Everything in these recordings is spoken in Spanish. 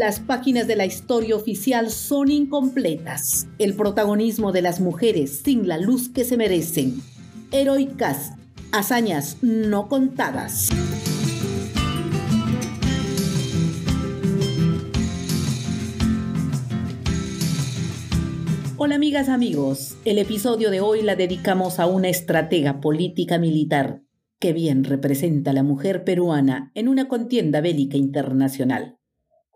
Las páginas de la historia oficial son incompletas. El protagonismo de las mujeres sin la luz que se merecen. Heroicas, hazañas no contadas. Hola amigas, amigos. El episodio de hoy la dedicamos a una estratega política militar que bien representa a la mujer peruana en una contienda bélica internacional.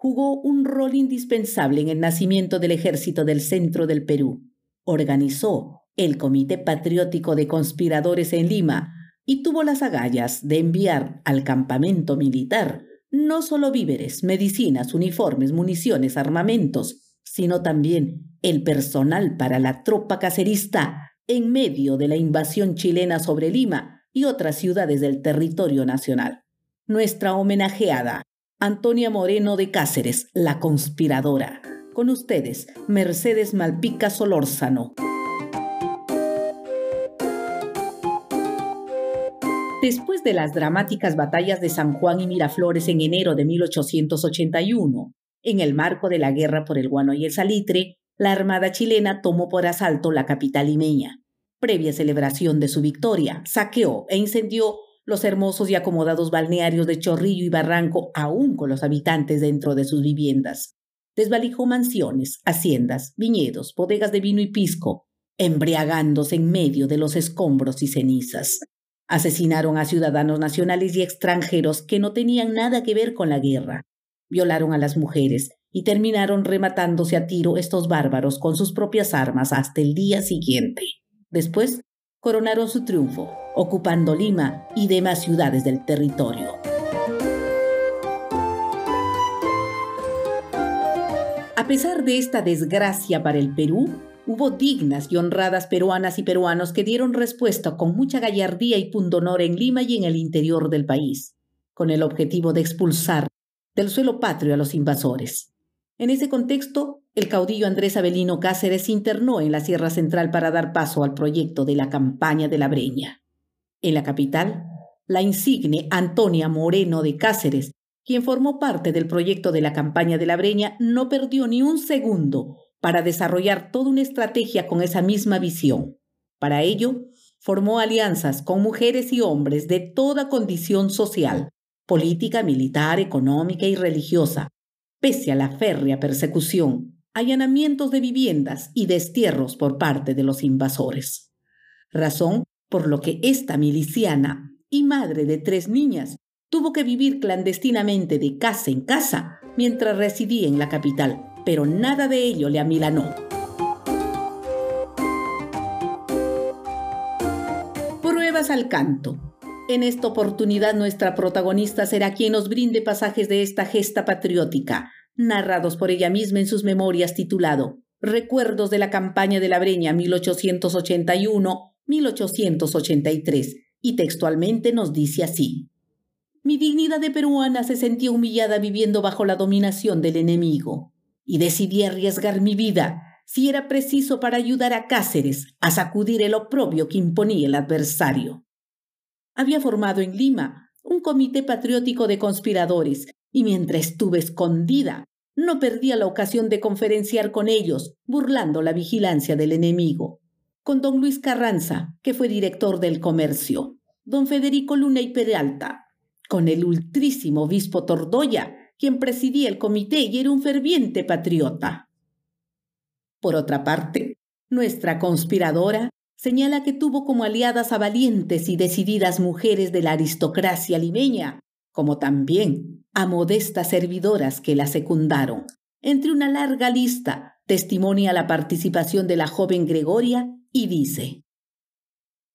Jugó un rol indispensable en el nacimiento del ejército del centro del Perú. Organizó el Comité Patriótico de Conspiradores en Lima y tuvo las agallas de enviar al campamento militar no solo víveres, medicinas, uniformes, municiones, armamentos, sino también el personal para la tropa cacerista en medio de la invasión chilena sobre Lima y otras ciudades del territorio nacional. Nuestra homenajeada, Antonia Moreno de Cáceres, la conspiradora. Con ustedes, Mercedes Malpica Solórzano. Después de las dramáticas batallas de San Juan y Miraflores en enero de 1881, en el marco de la guerra por el guano y el salitre, la Armada chilena tomó por asalto la capital limeña. Previa celebración de su victoria, saqueó e incendió los hermosos y acomodados balnearios de Chorrillo y Barranco, aún con los habitantes dentro de sus viviendas. Desvalijó mansiones, haciendas, viñedos, bodegas de vino y pisco, embriagándose en medio de los escombros y cenizas. Asesinaron a ciudadanos nacionales y extranjeros que no tenían nada que ver con la guerra violaron a las mujeres y terminaron rematándose a tiro estos bárbaros con sus propias armas hasta el día siguiente. Después, coronaron su triunfo, ocupando Lima y demás ciudades del territorio. A pesar de esta desgracia para el Perú, hubo dignas y honradas peruanas y peruanos que dieron respuesta con mucha gallardía y pundonor en Lima y en el interior del país, con el objetivo de expulsar del suelo patrio a los invasores. En ese contexto, el caudillo Andrés Avelino Cáceres internó en la Sierra Central para dar paso al proyecto de la campaña de la Breña. En la capital, la insigne Antonia Moreno de Cáceres, quien formó parte del proyecto de la campaña de la Breña, no perdió ni un segundo para desarrollar toda una estrategia con esa misma visión. Para ello, formó alianzas con mujeres y hombres de toda condición social, política, militar, económica y religiosa, pese a la férrea persecución, allanamientos de viviendas y destierros por parte de los invasores. Razón por lo que esta miliciana y madre de tres niñas tuvo que vivir clandestinamente de casa en casa mientras residía en la capital, pero nada de ello le amilanó. Pruebas al canto. En esta oportunidad nuestra protagonista será quien nos brinde pasajes de esta gesta patriótica, narrados por ella misma en sus memorias titulado Recuerdos de la campaña de la Breña 1881-1883, y textualmente nos dice así. Mi dignidad de peruana se sentía humillada viviendo bajo la dominación del enemigo, y decidí arriesgar mi vida si era preciso para ayudar a Cáceres a sacudir el oprobio que imponía el adversario había formado en Lima un comité patriótico de conspiradores y mientras estuve escondida, no perdía la ocasión de conferenciar con ellos, burlando la vigilancia del enemigo. Con don Luis Carranza, que fue director del comercio, don Federico Luna y Peralta, con el ultrísimo obispo Tordoya, quien presidía el comité y era un ferviente patriota. Por otra parte, nuestra conspiradora señala que tuvo como aliadas a valientes y decididas mujeres de la aristocracia limeña, como también a modestas servidoras que la secundaron. Entre una larga lista, testimonia la participación de la joven Gregoria y dice,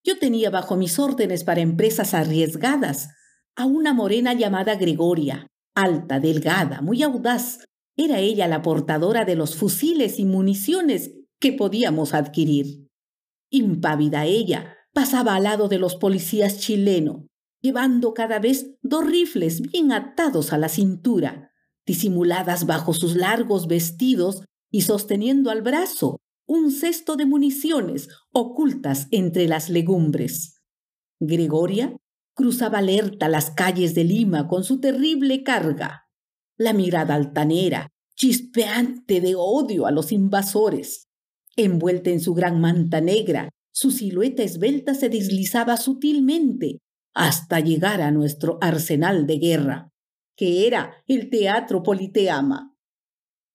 Yo tenía bajo mis órdenes para empresas arriesgadas a una morena llamada Gregoria, alta, delgada, muy audaz. Era ella la portadora de los fusiles y municiones que podíamos adquirir. Impávida ella, pasaba al lado de los policías chilenos, llevando cada vez dos rifles bien atados a la cintura, disimuladas bajo sus largos vestidos y sosteniendo al brazo un cesto de municiones ocultas entre las legumbres. Gregoria cruzaba alerta las calles de Lima con su terrible carga. La mirada altanera chispeante de odio a los invasores. Envuelta en su gran manta negra, su silueta esbelta se deslizaba sutilmente hasta llegar a nuestro arsenal de guerra, que era el Teatro Politeama.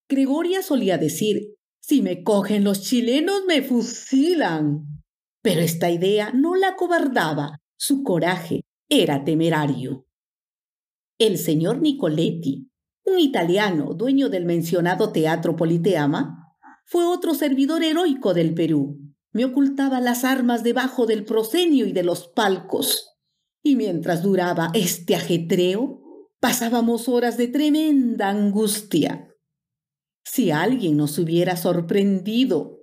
Gregoria solía decir, si me cogen los chilenos me fusilan. Pero esta idea no la cobardaba, su coraje era temerario. El señor Nicoletti, un italiano dueño del mencionado Teatro Politeama, fue otro servidor heroico del Perú. Me ocultaba las armas debajo del proscenio y de los palcos. Y mientras duraba este ajetreo, pasábamos horas de tremenda angustia. Si alguien nos hubiera sorprendido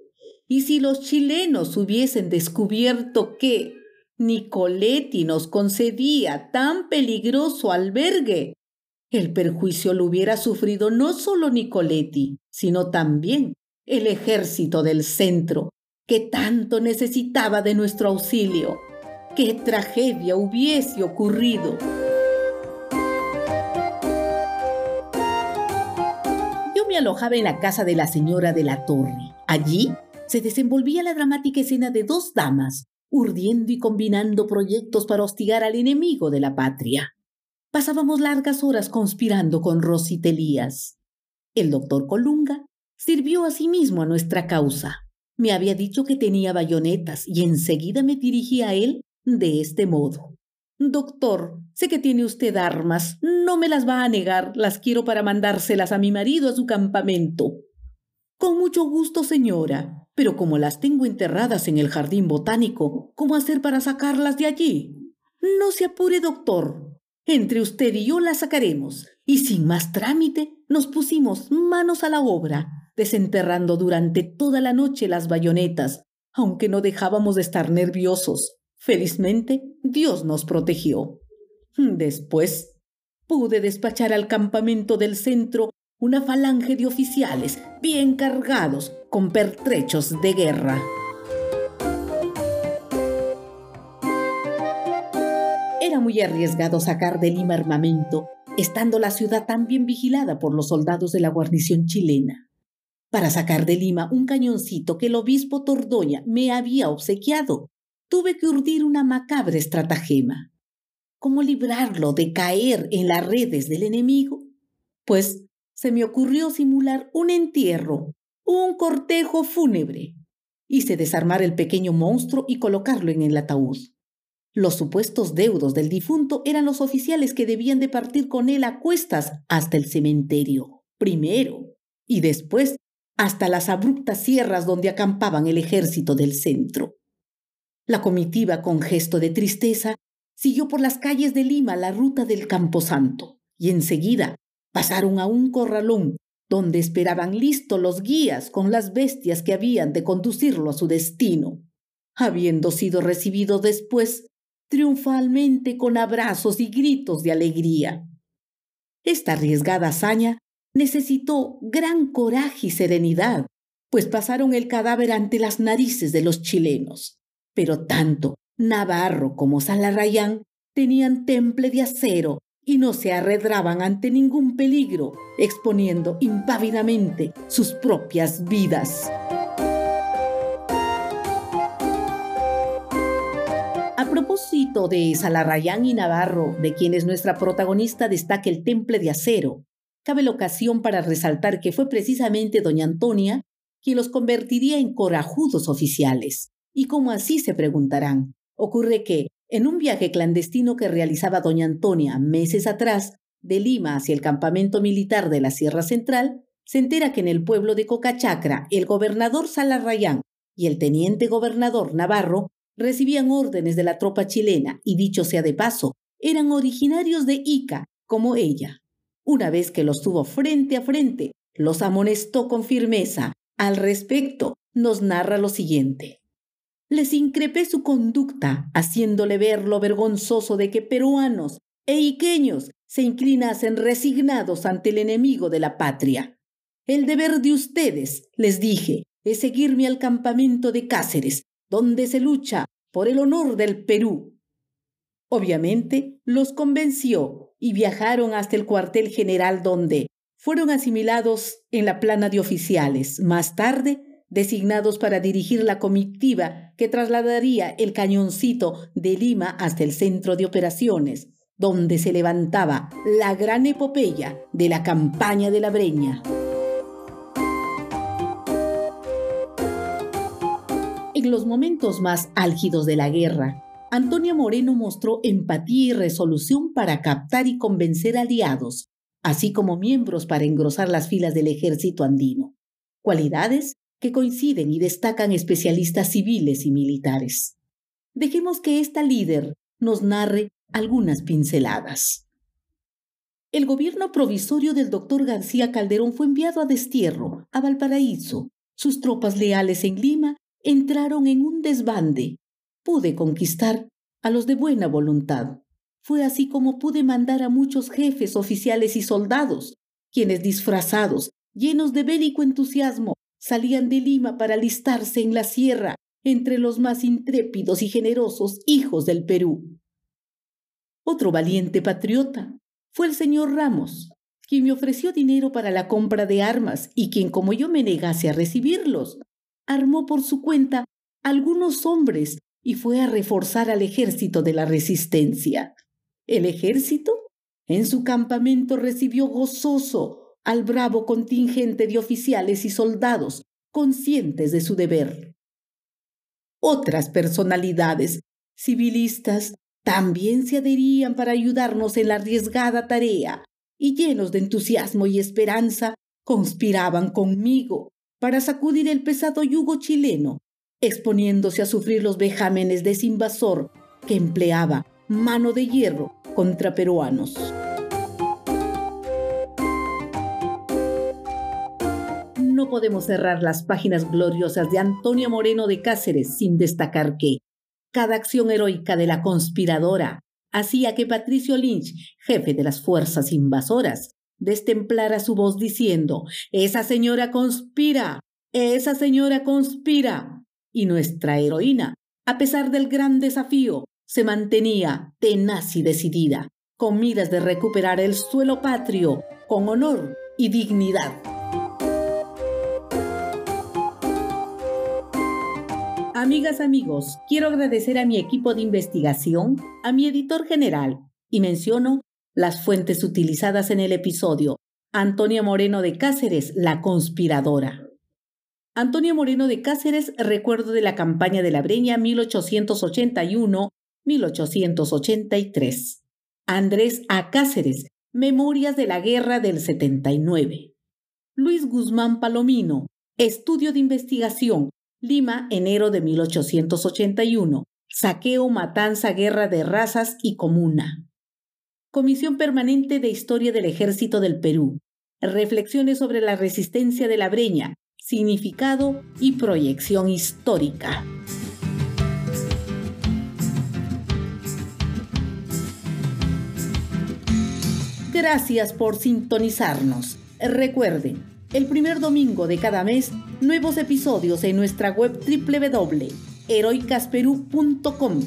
y si los chilenos hubiesen descubierto que Nicoletti nos concedía tan peligroso albergue, el perjuicio lo hubiera sufrido no solo Nicoletti, sino también el ejército del centro, que tanto necesitaba de nuestro auxilio. ¡Qué tragedia hubiese ocurrido! Me alojaba en la casa de la señora de la Torre. Allí se desenvolvía la dramática escena de dos damas, urdiendo y combinando proyectos para hostigar al enemigo de la patria. Pasábamos largas horas conspirando con Rosy Telías. El doctor Colunga sirvió a sí a nuestra causa. Me había dicho que tenía bayonetas y enseguida me dirigí a él de este modo. Doctor, sé que tiene usted armas. No me las va a negar. Las quiero para mandárselas a mi marido a su campamento. Con mucho gusto, señora. Pero como las tengo enterradas en el jardín botánico, ¿cómo hacer para sacarlas de allí? No se apure, doctor. Entre usted y yo la sacaremos. Y sin más trámite, nos pusimos manos a la obra, desenterrando durante toda la noche las bayonetas, aunque no dejábamos de estar nerviosos. Felizmente, Dios nos protegió. Después, pude despachar al campamento del centro una falange de oficiales bien cargados con pertrechos de guerra. Era muy arriesgado sacar de Lima armamento, estando la ciudad tan bien vigilada por los soldados de la guarnición chilena. Para sacar de Lima un cañoncito que el obispo Tordoña me había obsequiado, tuve que urdir una macabra estratagema. ¿Cómo librarlo de caer en las redes del enemigo? Pues se me ocurrió simular un entierro, un cortejo fúnebre. Hice desarmar el pequeño monstruo y colocarlo en el ataúd. Los supuestos deudos del difunto eran los oficiales que debían de partir con él a cuestas hasta el cementerio, primero, y después hasta las abruptas sierras donde acampaban el ejército del centro. La comitiva, con gesto de tristeza, siguió por las calles de Lima la ruta del Camposanto, y enseguida pasaron a un corralón donde esperaban listos los guías con las bestias que habían de conducirlo a su destino. Habiendo sido recibido después triunfalmente con abrazos y gritos de alegría. Esta arriesgada hazaña necesitó gran coraje y serenidad, pues pasaron el cadáver ante las narices de los chilenos. Pero tanto Navarro como Salarayán tenían temple de acero y no se arredraban ante ningún peligro, exponiendo impávidamente sus propias vidas. propósito de Salarayán y Navarro, de quienes nuestra protagonista destaca el temple de acero, cabe la ocasión para resaltar que fue precisamente doña Antonia quien los convertiría en corajudos oficiales. Y como así se preguntarán, ocurre que, en un viaje clandestino que realizaba doña Antonia meses atrás, de Lima hacia el campamento militar de la Sierra Central, se entera que en el pueblo de Cocachacra el gobernador Salarayán y el teniente gobernador Navarro recibían órdenes de la tropa chilena y dicho sea de paso, eran originarios de Ica, como ella. Una vez que los tuvo frente a frente, los amonestó con firmeza. Al respecto, nos narra lo siguiente. Les increpé su conducta, haciéndole ver lo vergonzoso de que peruanos e iqueños se inclinasen resignados ante el enemigo de la patria. El deber de ustedes, les dije, es seguirme al campamento de Cáceres, donde se lucha por el honor del Perú. Obviamente los convenció y viajaron hasta el cuartel general donde, fueron asimilados en la plana de oficiales, más tarde designados para dirigir la comitiva que trasladaría el cañoncito de Lima hasta el centro de operaciones, donde se levantaba la gran epopeya de la campaña de la Breña. En los momentos más álgidos de la guerra, Antonio Moreno mostró empatía y resolución para captar y convencer aliados, así como miembros para engrosar las filas del ejército andino, cualidades que coinciden y destacan especialistas civiles y militares. Dejemos que esta líder nos narre algunas pinceladas. El gobierno provisorio del doctor García Calderón fue enviado a destierro, a Valparaíso. Sus tropas leales en Lima entraron en un desbande. Pude conquistar a los de buena voluntad. Fue así como pude mandar a muchos jefes, oficiales y soldados, quienes disfrazados, llenos de bélico entusiasmo, salían de Lima para alistarse en la sierra entre los más intrépidos y generosos hijos del Perú. Otro valiente patriota fue el señor Ramos, quien me ofreció dinero para la compra de armas y quien, como yo me negase a recibirlos, armó por su cuenta algunos hombres y fue a reforzar al ejército de la resistencia. El ejército, en su campamento, recibió gozoso al bravo contingente de oficiales y soldados conscientes de su deber. Otras personalidades, civilistas, también se adherían para ayudarnos en la arriesgada tarea y llenos de entusiasmo y esperanza, conspiraban conmigo para sacudir el pesado yugo chileno, exponiéndose a sufrir los vejámenes de ese invasor que empleaba mano de hierro contra peruanos. Podemos cerrar las páginas gloriosas de Antonio Moreno de Cáceres sin destacar que cada acción heroica de la conspiradora hacía que Patricio Lynch, jefe de las fuerzas invasoras, destemplara su voz diciendo, esa señora conspira, esa señora conspira. Y nuestra heroína, a pesar del gran desafío, se mantenía tenaz y decidida, con miras de recuperar el suelo patrio con honor y dignidad. Amigas, amigos, quiero agradecer a mi equipo de investigación, a mi editor general, y menciono las fuentes utilizadas en el episodio. Antonia Moreno de Cáceres, la conspiradora. Antonio Moreno de Cáceres, recuerdo de la campaña de la Breña 1881-1883. Andrés A. Cáceres, Memorias de la Guerra del 79. Luis Guzmán Palomino, Estudio de Investigación, Lima, enero de 1881. Saqueo, matanza, guerra de razas y comuna. Comisión Permanente de Historia del Ejército del Perú. Reflexiones sobre la resistencia de la Breña, significado y proyección histórica. Gracias por sintonizarnos. Recuerden, el primer domingo de cada mes, nuevos episodios en nuestra web www.heroicasperú.com.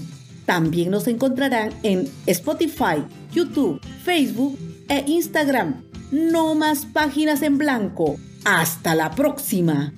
También nos encontrarán en Spotify, YouTube, Facebook e Instagram. No más páginas en blanco. Hasta la próxima.